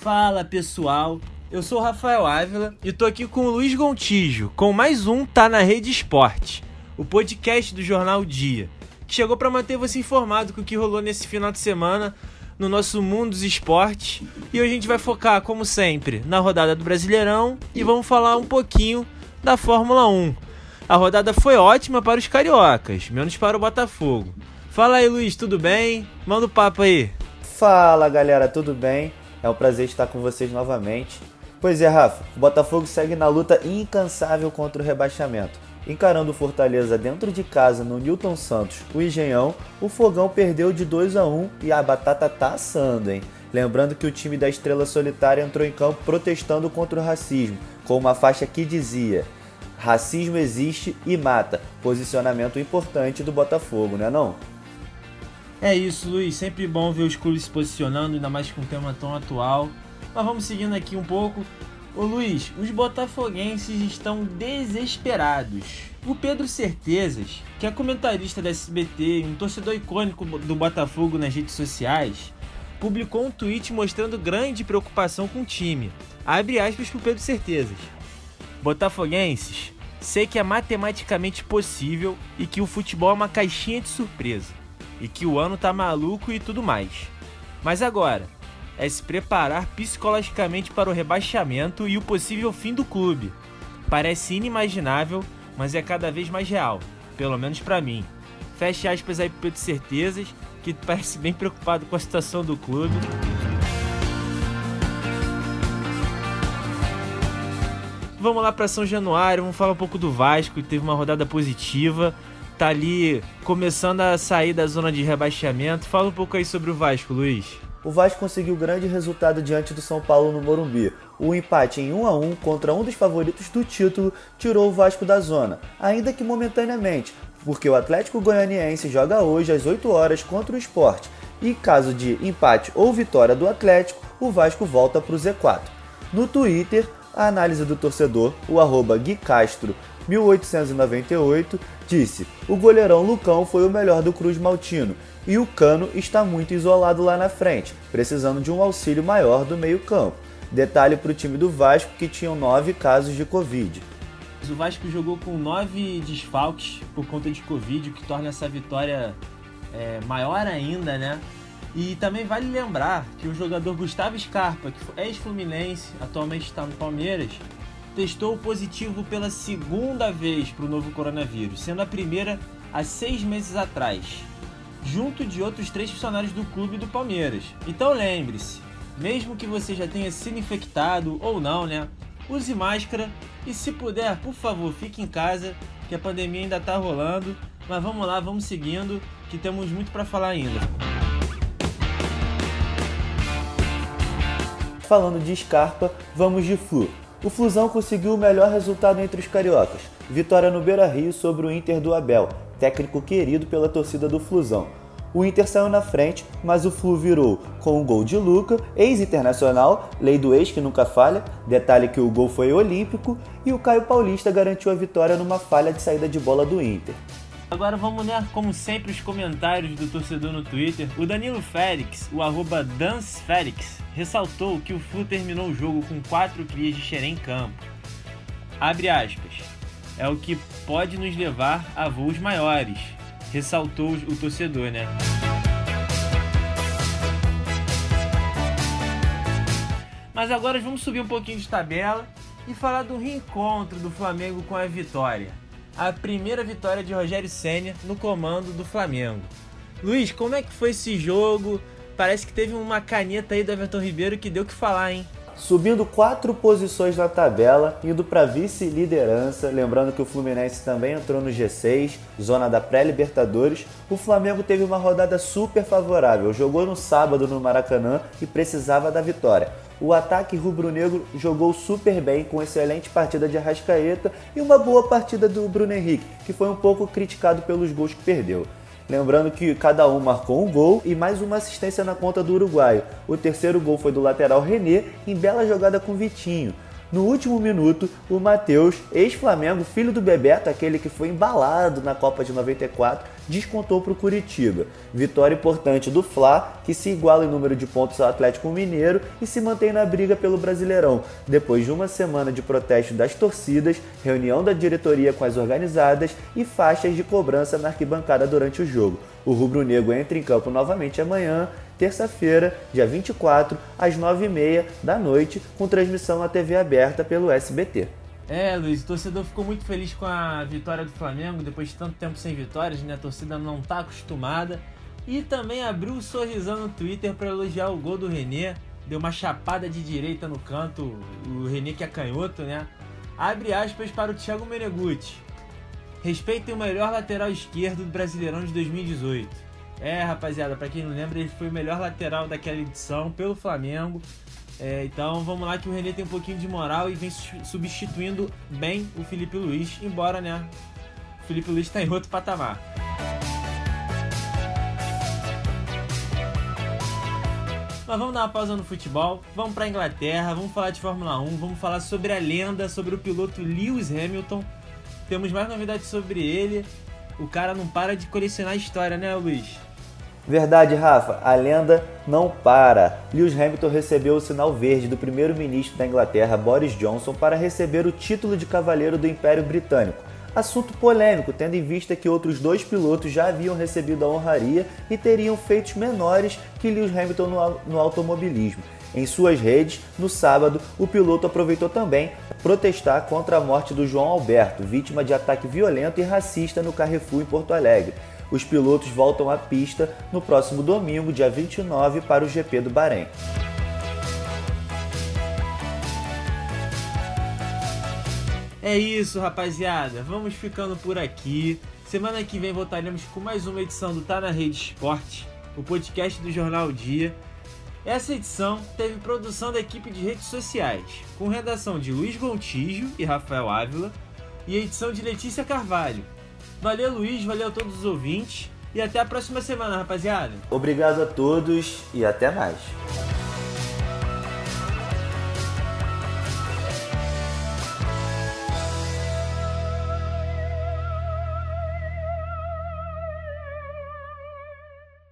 Fala pessoal, eu sou o Rafael Ávila e tô aqui com o Luiz Gontijo, com mais um Tá na Rede Esporte, o podcast do jornal Dia, que chegou para manter você informado com o que rolou nesse final de semana no nosso mundo dos esportes. E hoje a gente vai focar, como sempre, na rodada do Brasileirão e vamos falar um pouquinho da Fórmula 1. A rodada foi ótima para os cariocas, menos para o Botafogo. Fala aí, Luiz, tudo bem? Manda o papo aí. Fala, galera, tudo bem? É um prazer estar com vocês novamente. Pois é, Rafa, o Botafogo segue na luta incansável contra o rebaixamento. Encarando o Fortaleza dentro de casa no Newton Santos, o Engenhão, o Fogão perdeu de 2 a 1 e a batata tá assando, hein? Lembrando que o time da Estrela Solitária entrou em campo protestando contra o racismo, com uma faixa que dizia: Racismo existe e mata. Posicionamento importante do Botafogo, né não? É isso, Luiz. Sempre bom ver os clubes se posicionando, ainda mais com um tema tão atual. Mas vamos seguindo aqui um pouco. Ô Luiz, os botafoguenses estão desesperados. O Pedro Certezas, que é comentarista da SBT e um torcedor icônico do Botafogo nas redes sociais, publicou um tweet mostrando grande preocupação com o time. Abre aspas pro Pedro Certezas. Botafoguenses, sei que é matematicamente possível e que o futebol é uma caixinha de surpresa e que o ano tá maluco e tudo mais. Mas agora, é se preparar psicologicamente para o rebaixamento e o possível fim do clube. Parece inimaginável, mas é cada vez mais real, pelo menos para mim. Feche aspas aí pro Pedro Certezas, que parece bem preocupado com a situação do clube. Vamos lá para São Januário, vamos falar um pouco do Vasco, que teve uma rodada positiva tá ali começando a sair da zona de rebaixamento. Fala um pouco aí sobre o Vasco, Luiz. O Vasco conseguiu grande resultado diante do São Paulo no Morumbi. O empate em 1 a 1 contra um dos favoritos do título tirou o Vasco da zona, ainda que momentaneamente, porque o Atlético Goianiense joga hoje às 8 horas contra o Esporte. E caso de empate ou vitória do Atlético, o Vasco volta para o Z4. No Twitter, a análise do torcedor, o arroba Gui Castro 1898, disse: O goleirão Lucão foi o melhor do Cruz Maltino e o Cano está muito isolado lá na frente, precisando de um auxílio maior do meio-campo. Detalhe para o time do Vasco que tinham nove casos de Covid. O Vasco jogou com nove desfalques por conta de Covid, o que torna essa vitória é, maior ainda, né? E também vale lembrar que o jogador Gustavo Scarpa, que é ex-fluminense, atualmente está no Palmeiras, testou positivo pela segunda vez para o novo coronavírus, sendo a primeira há seis meses atrás, junto de outros três funcionários do clube do Palmeiras. Então lembre-se, mesmo que você já tenha sido infectado ou não, né? Use máscara e se puder, por favor, fique em casa, que a pandemia ainda está rolando. Mas vamos lá, vamos seguindo, que temos muito para falar ainda. Falando de Scarpa, vamos de Flu. O Flusão conseguiu o melhor resultado entre os cariocas. Vitória no Beira-Rio sobre o Inter do Abel, técnico querido pela torcida do Flusão. O Inter saiu na frente, mas o Flu virou com um gol de Luca, ex-internacional, lei do ex que nunca falha, detalhe que o gol foi olímpico, e o Caio Paulista garantiu a vitória numa falha de saída de bola do Inter. Agora vamos ler, como sempre, os comentários do torcedor no Twitter. O Danilo Félix, o arroba ressaltou que o Flu terminou o jogo com quatro crias de xerém em campo. Abre aspas. É o que pode nos levar a voos maiores, ressaltou o torcedor, né? Mas agora vamos subir um pouquinho de tabela e falar do reencontro do Flamengo com a vitória. A primeira vitória de Rogério Senna no comando do Flamengo. Luiz, como é que foi esse jogo? parece que teve uma caneta aí do Everton Ribeiro que deu o que falar, hein? Subindo quatro posições na tabela, indo para vice-liderança, lembrando que o Fluminense também entrou no G6, zona da pré-Libertadores. O Flamengo teve uma rodada super favorável, jogou no sábado no Maracanã e precisava da vitória. O ataque rubro-negro jogou super bem, com excelente partida de Arrascaeta e uma boa partida do Bruno Henrique, que foi um pouco criticado pelos gols que perdeu. Lembrando que cada um marcou um gol e mais uma assistência na conta do uruguaio. O terceiro gol foi do lateral René, em bela jogada com Vitinho. No último minuto, o Matheus, ex-Flamengo, filho do Bebeto, aquele que foi embalado na Copa de 94, descontou para o Curitiba. Vitória importante do Fla, que se iguala em número de pontos ao Atlético Mineiro e se mantém na briga pelo Brasileirão, depois de uma semana de protesto das torcidas, reunião da diretoria com as organizadas e faixas de cobrança na arquibancada durante o jogo. O rubro-negro entra em campo novamente amanhã, terça-feira, dia 24, às 9h30 da noite, com transmissão na TV aberta pelo SBT. É, Luiz, o torcedor ficou muito feliz com a vitória do Flamengo, depois de tanto tempo sem vitórias, né? A torcida não está acostumada. E também abriu um sorrisão no Twitter para elogiar o gol do René. Deu uma chapada de direita no canto, o René que é canhoto, né? Abre aspas para o Thiago Menegutti. Respeitem o melhor lateral esquerdo do Brasileirão de 2018. É, rapaziada, para quem não lembra, ele foi o melhor lateral daquela edição pelo Flamengo. É, então vamos lá que o René tem um pouquinho de moral e vem substituindo bem o Felipe Luiz, embora né, o Felipe Luiz está em outro patamar. Mas vamos dar uma pausa no futebol, vamos para Inglaterra, vamos falar de Fórmula 1, vamos falar sobre a lenda, sobre o piloto Lewis Hamilton. Temos mais novidades sobre ele. O cara não para de colecionar história, né, Luiz? Verdade, Rafa, a lenda não para. Lewis Hamilton recebeu o sinal verde do primeiro-ministro da Inglaterra, Boris Johnson, para receber o título de Cavaleiro do Império Britânico. Assunto polêmico, tendo em vista que outros dois pilotos já haviam recebido a honraria e teriam feitos menores que Lewis Hamilton no, automobilismo. Em suas redes, no sábado, o piloto aproveitou também protestar contra a morte do João Alberto, vítima de ataque violento e racista no Carrefour em Porto Alegre. Os pilotos voltam à pista no próximo domingo, dia 29, para o GP do Bahrein. É isso, rapaziada. Vamos ficando por aqui. Semana que vem voltaremos com mais uma edição do Tá na Rede Esporte, o podcast do Jornal Dia. Essa edição teve produção da equipe de redes sociais, com redação de Luiz Gontijo e Rafael Ávila, e edição de Letícia Carvalho. Valeu, Luiz, valeu a todos os ouvintes. E até a próxima semana, rapaziada. Obrigado a todos e até mais.